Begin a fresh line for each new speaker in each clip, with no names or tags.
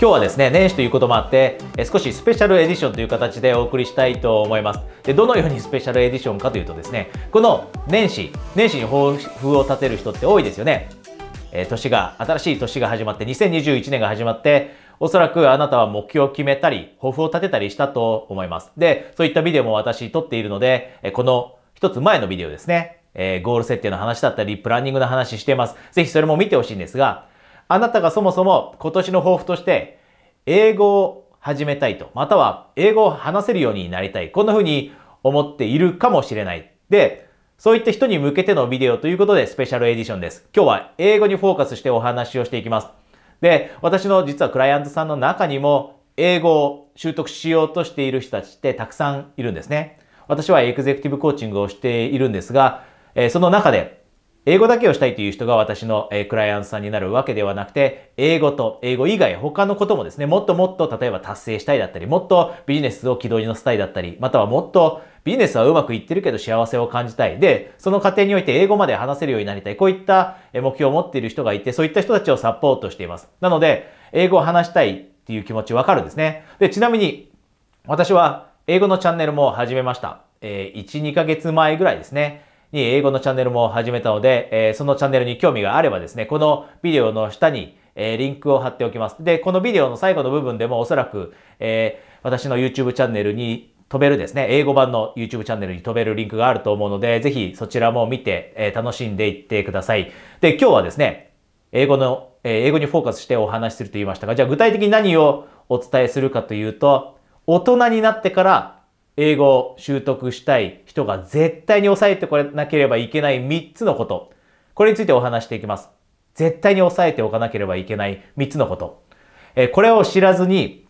今日はですね、年始ということもあって、少しスペシャルエディションという形でお送りしたいと思います。で、どのようにスペシャルエディションかというとですね、この年始、年始に抱負を立てる人って多いですよね。え年が、新しい年が始まって、2021年が始まって、おそらくあなたは目標を決めたり、抱負を立てたりしたと思います。で、そういったビデオも私撮っているので、この一つ前のビデオですね、え、ゴール設定の話だったり、プランニングの話してます。ぜひそれも見てほしいんですが、あなたがそもそも今年の抱負として、英語を始めたいと、または英語を話せるようになりたい。こんな風に思っているかもしれない。で、そういった人に向けてのビデオということでスペシャルエディションです。今日は英語にフォーカスしてお話をしていきます。で、私の実はクライアントさんの中にも英語を習得しようとしている人たちってたくさんいるんですね。私はエグゼクティブコーチングをしているんですが、その中で英語だけをしたいという人が私の、クライアントさんになるわけではなくて、英語と英語以外他のこともですね、もっともっと例えば達成したいだったり、もっとビジネスを軌道に乗せたいだったり、またはもっとビジネスはうまくいってるけど幸せを感じたい。で、その過程において英語まで話せるようになりたい。こういった目標を持っている人がいて、そういった人たちをサポートしています。なので、英語を話したいっていう気持ちわかるんですね。で、ちなみに、私は英語のチャンネルも始めました。えー、1、2ヶ月前ぐらいですね。に英語のチャンネルも始めたので、えー、そのチャンネルに興味があればですね、このビデオの下に、えー、リンクを貼っておきます。で、このビデオの最後の部分でもおそらく、えー、私の YouTube チャンネルに飛べるですね、英語版の YouTube チャンネルに飛べるリンクがあると思うので、ぜひそちらも見て、えー、楽しんでいってください。で、今日はですね、英語の、えー、英語にフォーカスしてお話しすると言いましたが、じゃあ具体的に何をお伝えするかというと、大人になってから英語を習得したい人が絶対に押さえてこれなければいけない3つのこと。これについてお話していきます。絶対に押さえておかなければいけない3つのこと。えこれを知らずに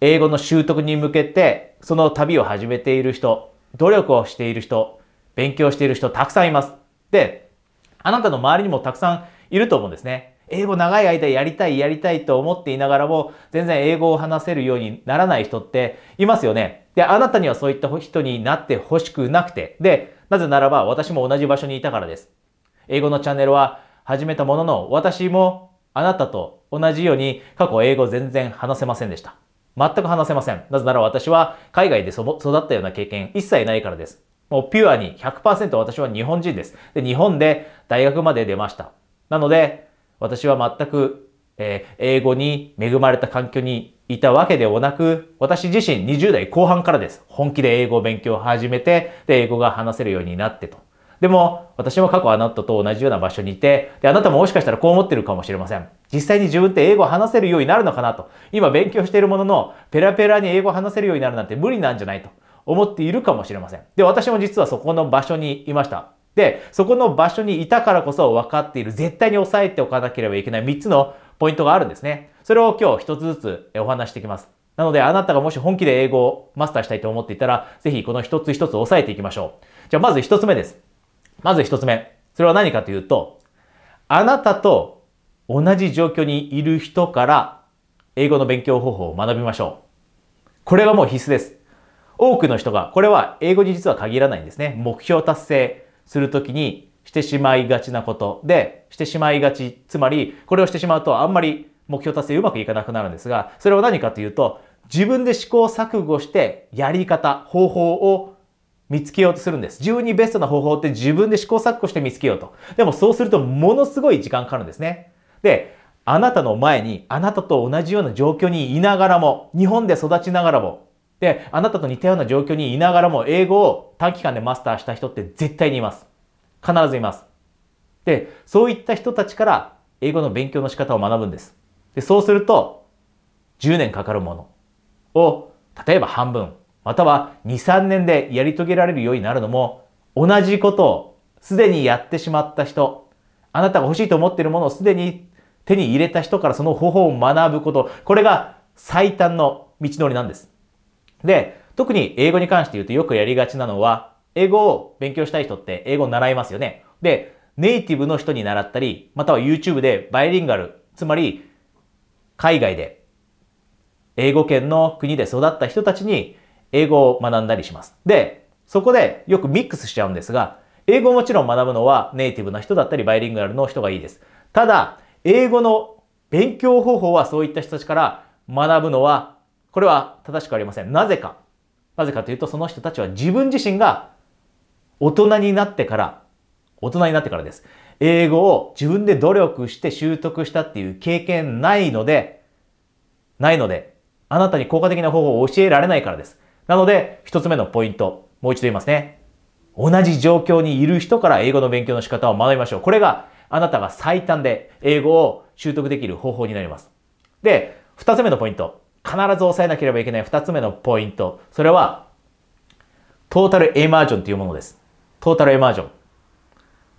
英語の習得に向けてその旅を始めている人、努力をしている人、勉強している人たくさんいます。で、あなたの周りにもたくさんいると思うんですね。英語長い間やりたいやりたいと思っていながらも全然英語を話せるようにならない人っていますよね。で、あなたにはそういった人になってほしくなくて、で、なぜならば私も同じ場所にいたからです。英語のチャンネルは始めたものの、私もあなたと同じように過去英語全然話せませんでした。全く話せません。なぜなら私は海外で育ったような経験一切ないからです。もうピュアに100%私は日本人です。で、日本で大学まで出ました。なので、私は全く、えー、英語に恵まれた環境にいたわけではなく、私自身20代後半からです。本気で英語を勉強を始めて、で、英語が話せるようになってと。でも、私も過去あなたと同じような場所にいて、で、あなたももしかしたらこう思ってるかもしれません。実際に自分って英語を話せるようになるのかなと。今勉強しているものの、ペラペラに英語を話せるようになるなんて無理なんじゃないと思っているかもしれません。で、私も実はそこの場所にいました。で、そこの場所にいたからこそ分かっている、絶対に押さえておかなければいけない3つのポイントがあるんですね。それを今日一つずつお話していきます。なので、あなたがもし本気で英語をマスターしたいと思っていたら、ぜひこの一つ一つ押さえていきましょう。じゃあ、まず一つ目です。まず一つ目。それは何かというと、あなたと同じ状況にいる人から英語の勉強方法を学びましょう。これがもう必須です。多くの人が、これは英語に実は限らないんですね。目標達成するときにしてしまいがちなことで、してしまいがち。つまり、これをしてしまうとあんまり目標達成うまくいかなくなるんですが、それは何かというと、自分で試行錯誤してやり方、方法を見つけようとするんです。自分にベストな方法って自分で試行錯誤して見つけようと。でもそうするとものすごい時間かかるんですね。で、あなたの前に、あなたと同じような状況にいながらも、日本で育ちながらも、で、あなたと似たような状況にいながらも、英語を短期間でマスターした人って絶対にいます。必ずいます。で、そういった人たちから英語の勉強の仕方を学ぶんです。で、そうすると、10年かかるものを、例えば半分、または2、3年でやり遂げられるようになるのも、同じことをすでにやってしまった人、あなたが欲しいと思っているものをすでに手に入れた人からその方法を学ぶこと、これが最短の道のりなんです。で、特に英語に関して言うとよくやりがちなのは、英語を勉強したい人って英語を習いますよね。で、ネイティブの人に習ったり、または YouTube でバイリンガル、つまり海外で英語圏の国で育った人たちに英語を学んだりします。で、そこでよくミックスしちゃうんですが、英語もちろん学ぶのはネイティブな人だったりバイリンガルの人がいいです。ただ、英語の勉強方法はそういった人たちから学ぶのは、これは正しくありません。なぜか。なぜかというと、その人たちは自分自身が大人になってから、大人になってからです。英語を自分で努力して習得したっていう経験ないので、ないので、あなたに効果的な方法を教えられないからです。なので、一つ目のポイント、もう一度言いますね。同じ状況にいる人から英語の勉強の仕方を学びましょう。これがあなたが最短で英語を習得できる方法になります。で、二つ目のポイント。必ず押さえなければいけない二つ目のポイント。それは、トータルエマージョンというものです。トータルエマージョン。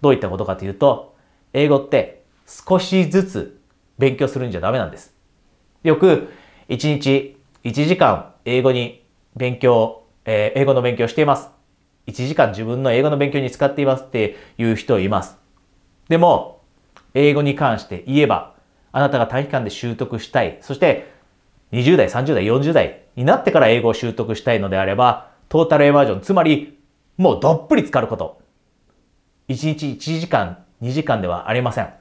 どういったことかというと、英語って少しずつ勉強するんじゃダメなんです。よく、1日1時間英語に勉強、えー、英語の勉強しています。1時間自分の英語の勉強に使っていますっていう人います。でも、英語に関して言えば、あなたが短期間で習得したい、そして20代、30代、40代になってから英語を習得したいのであれば、トータルエマージョン、つまり、もうどっぷり浸かること。1日1時間、2時間ではありません。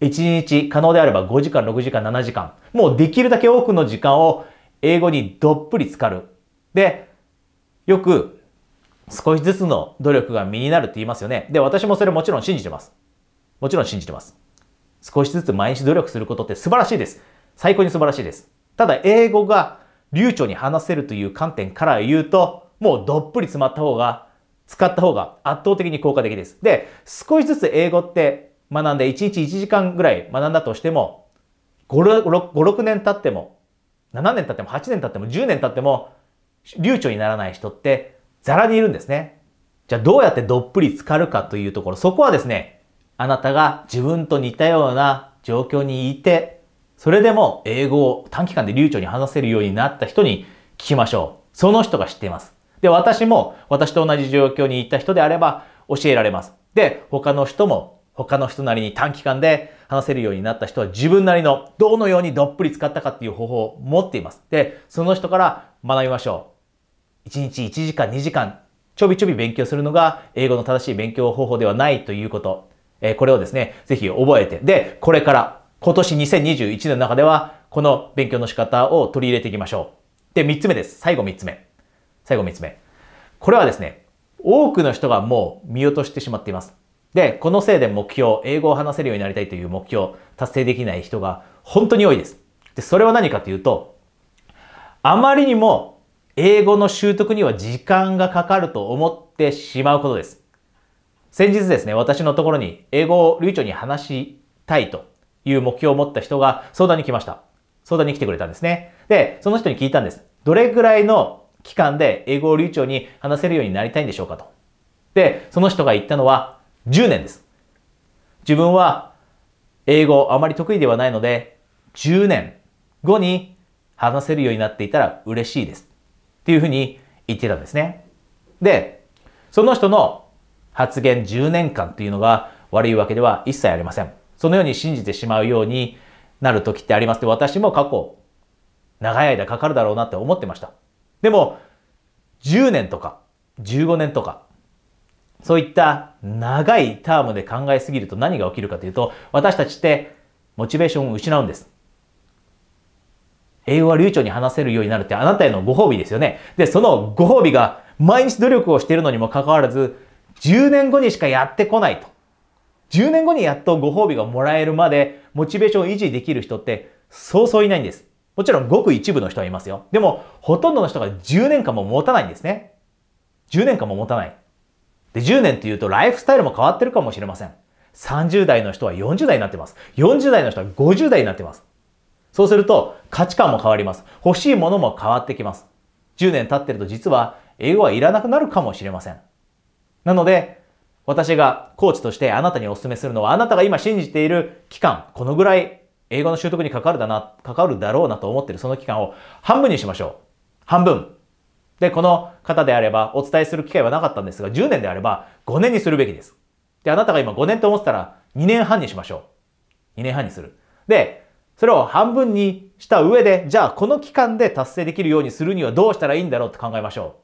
1日可能であれば5時間、6時間、7時間。もうできるだけ多くの時間を英語にどっぷり浸かる。で、よく少しずつの努力が身になるって言いますよね。で、私もそれもちろん信じてます。もちろん信じてます。少しずつ毎日努力することって素晴らしいです。最高に素晴らしいです。ただ、英語が流暢に話せるという観点から言うと、もうどっぷり詰まった方が、使った方が圧倒的に効果的です。で、少しずつ英語って学んで1日1時間ぐらい学んだとしても、5、6, 5 6年経っても、7年経っても、8年経っても、10年経っても、流暢にならない人ってザラにいるんですね。じゃあどうやってどっぷり浸かるかというところ、そこはですね、あなたが自分と似たような状況にいて、それでも英語を短期間で流暢に話せるようになった人に聞きましょう。その人が知っています。で、私も私と同じ状況にいた人であれば教えられます。で、他の人も他の人なりに短期間で話せるようになった人は自分なりのどのようにどっぷり使ったかっていう方法を持っています。で、その人から学びましょう。1日1時間2時間ちょびちょび勉強するのが英語の正しい勉強方法ではないということ。えこれをですね、ぜひ覚えて、で、これから今年2021年の中では、この勉強の仕方を取り入れていきましょう。で、3つ目です。最後3つ目。最後3つ目。これはですね、多くの人がもう見落としてしまっています。で、このせいで目標、英語を話せるようになりたいという目標、達成できない人が本当に多いです。で、それは何かというと、あまりにも英語の習得には時間がかかると思ってしまうことです。先日ですね、私のところに英語を流暢に話したいという目標を持った人が相談に来ました。相談に来てくれたんですね。で、その人に聞いたんです。どれぐらいの期間で英語を流暢に話せるようになりたいんでしょうかと。で、その人が言ったのは10年です。自分は英語あまり得意ではないので、10年後に話せるようになっていたら嬉しいです。っていうふうに言ってたんですね。で、その人の発言10年間というのが悪いわけでは一切ありません。そのように信じてしまうようになる時ってありますで、私も過去、長い間かかるだろうなって思ってました。でも、10年とか、15年とか、そういった長いタームで考えすぎると何が起きるかというと、私たちってモチベーションを失うんです。英語は流暢に話せるようになるってあなたへのご褒美ですよね。で、そのご褒美が毎日努力をしているのにもかかわらず、10年後にしかやってこないと。10年後にやっとご褒美がもらえるまでモチベーションを維持できる人ってそうそういないんです。もちろんごく一部の人はいますよ。でもほとんどの人が10年間も持たないんですね。10年間も持たない。で、10年って言うとライフスタイルも変わってるかもしれません。30代の人は40代になってます。40代の人は50代になってます。そうすると価値観も変わります。欲しいものも変わってきます。10年経ってると実は英語はいらなくなるかもしれません。なので、私がコーチとしてあなたにお勧めするのは、あなたが今信じている期間、このぐらい英語の習得に関わるだな、関わるだろうなと思ってるその期間を半分にしましょう。半分。で、この方であればお伝えする機会はなかったんですが、10年であれば5年にするべきです。で、あなたが今5年と思ってたら2年半にしましょう。2年半にする。で、それを半分にした上で、じゃあこの期間で達成できるようにするにはどうしたらいいんだろうって考えましょ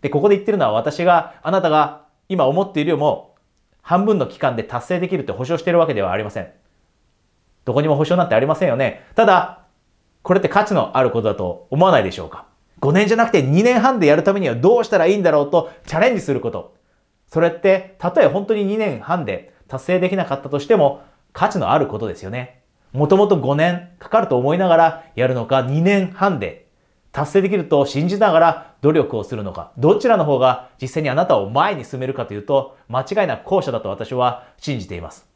う。で、ここで言ってるのは私が、あなたが今思っているよりも半分の期間で達成できるって保証しているわけではありません。どこにも保証なんてありませんよね。ただ、これって価値のあることだと思わないでしょうか ?5 年じゃなくて2年半でやるためにはどうしたらいいんだろうとチャレンジすること。それって、たとえ本当に2年半で達成できなかったとしても価値のあることですよね。もともと5年かかると思いながらやるのか2年半で達成できると信じながら努力をするのか、どちらの方が実際にあなたを前に進めるかというと、間違いなく後者だと私は信じています。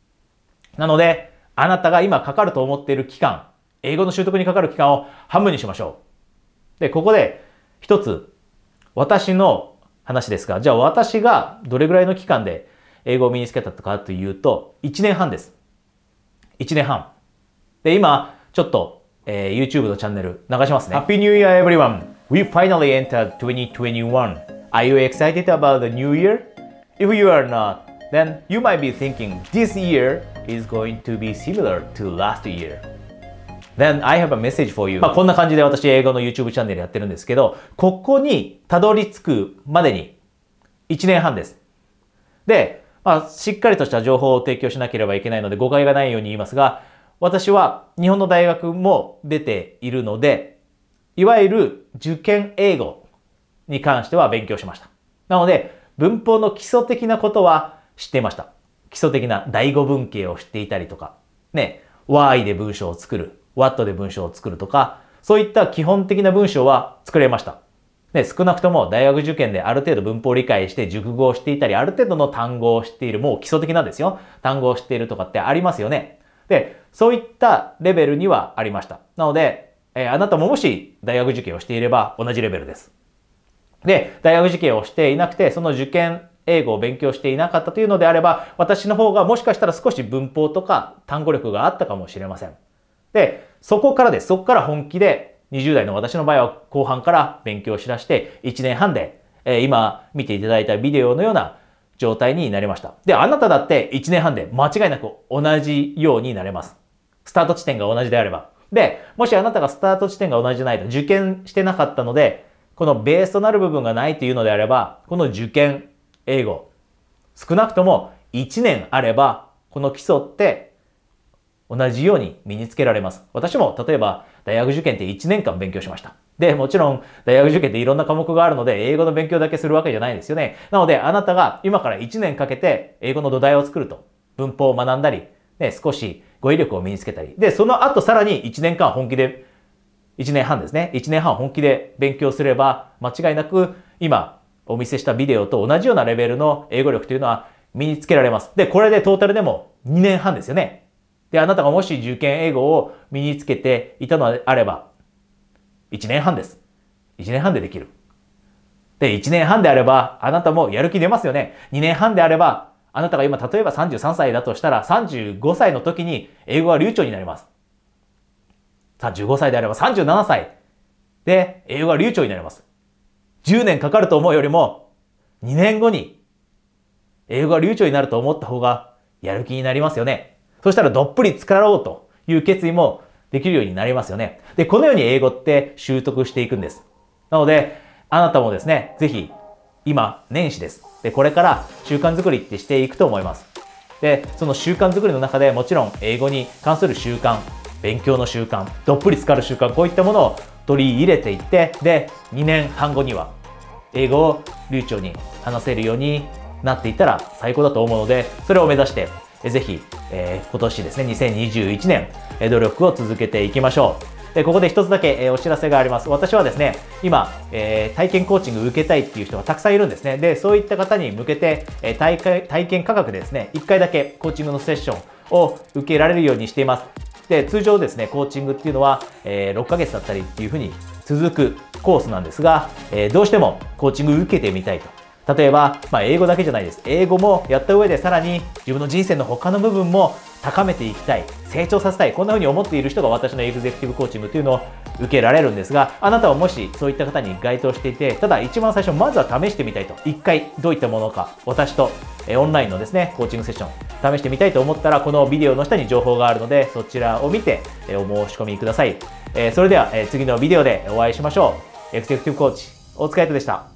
なので、あなたが今かかると思っている期間、英語の習得にかかる期間を半分にしましょう。で、ここで一つ、私の話ですが、じゃあ私がどれぐらいの期間で英語を身につけたかというと、1年半です。1年半。で、今、ちょっと、えー、YouTube のチャンネル流しますね。Happy New Year everyone! We finally entered 2021. Are you excited about the new year? If you are not, then you might be thinking this year is going to be similar to last year. Then I have a message for you. まあこんな感じで私英語の YouTube チャンネルやってるんですけど、ここにたどり着くまでに1年半です。で、まあしっかりとした情報を提供しなければいけないので誤解がないように言いますが、私は日本の大学も出ているので、いわゆる受験英語に関しては勉強しました。なので、文法の基礎的なことは知っていました。基礎的な第五文型を知っていたりとか、ね、why で文章を作る、what で文章を作るとか、そういった基本的な文章は作れました。で、少なくとも大学受験である程度文法を理解して熟語をしていたり、ある程度の単語を知っている、もう基礎的なんですよ。単語を知っているとかってありますよね。で、そういったレベルにはありました。なので、えー、あなたももし大学受験をしていれば同じレベルです。で、大学受験をしていなくて、その受験英語を勉強していなかったというのであれば、私の方がもしかしたら少し文法とか単語力があったかもしれません。で、そこからです。そこから本気で、20代の私の場合は後半から勉強しだして、1年半で、えー、今見ていただいたビデオのような状態になりました。で、あなただって1年半で間違いなく同じようになれます。スタート地点が同じであれば。で、もしあなたがスタート地点が同じじゃないと受験してなかったので、このベースとなる部分がないというのであれば、この受験英語、少なくとも1年あれば、この基礎って同じように身につけられます。私も例えば大学受験って1年間勉強しました。で、もちろん大学受験っていろんな科目があるので、英語の勉強だけするわけじゃないですよね。なので、あなたが今から1年かけて英語の土台を作ると、文法を学んだり、ね、少し語彙力を身につけたり、で、その後さらに1年間本気で、1年半ですね。1年半本気で勉強すれば、間違いなく今お見せしたビデオと同じようなレベルの英語力というのは身につけられます。で、これでトータルでも2年半ですよね。で、あなたがもし受験英語を身につけていたのであれば、1年半です。1年半でできる。で、1年半であれば、あなたもやる気出ますよね。2年半であれば、あなたが今、例えば33歳だとしたら、35歳の時に英語は流暢になります。35歳であれば37歳で英語が流暢になります。10年かかると思うよりも、2年後に英語が流暢になると思った方がやる気になりますよね。そしたらどっぷり使ろうという決意もできるようになりますよね。で、このように英語って習得していくんです。なので、あなたもですね、ぜひ、今、年始です。で、これから習慣づくりってしていくと思います。で、その習慣づくりの中でもちろん英語に関する習慣、勉強の習慣、どっぷり浸かる習慣、こういったものを取り入れていって、で、2年半後には英語を流暢に話せるようになっていったら最高だと思うので、それを目指してぜひ、えー、今年ですね、2021年、え努力を続けていきましょう。でここで一つだけ、えお知らせがあります。私はですね、今、えー、体験コーチング受けたいっていう人がたくさんいるんですね。で、そういった方に向けて、えー、体体験価格でですね、1回だけコーチングのセッションを受けられるようにしています。で、通常ですね、コーチングっていうのは、えー、6ヶ月だったりっていうふうに続くコースなんですが、え、どうしてもコーチング受けてみたいと。例えば、まあ、英語だけじゃないです。英語もやった上でさらに自分の人生の他の部分も高めていきたい、成長させたい、こんな風に思っている人が私のエグゼクティブコーチングというのを受けられるんですが、あなたはもしそういった方に該当していて、ただ一番最初まずは試してみたいと。一回どういったものか、私とオンラインのですね、コーチングセッション試してみたいと思ったら、このビデオの下に情報があるので、そちらを見てお申し込みください。それでは次のビデオでお会いしましょう。エグゼクティブコーチ、大塚愛斗でした。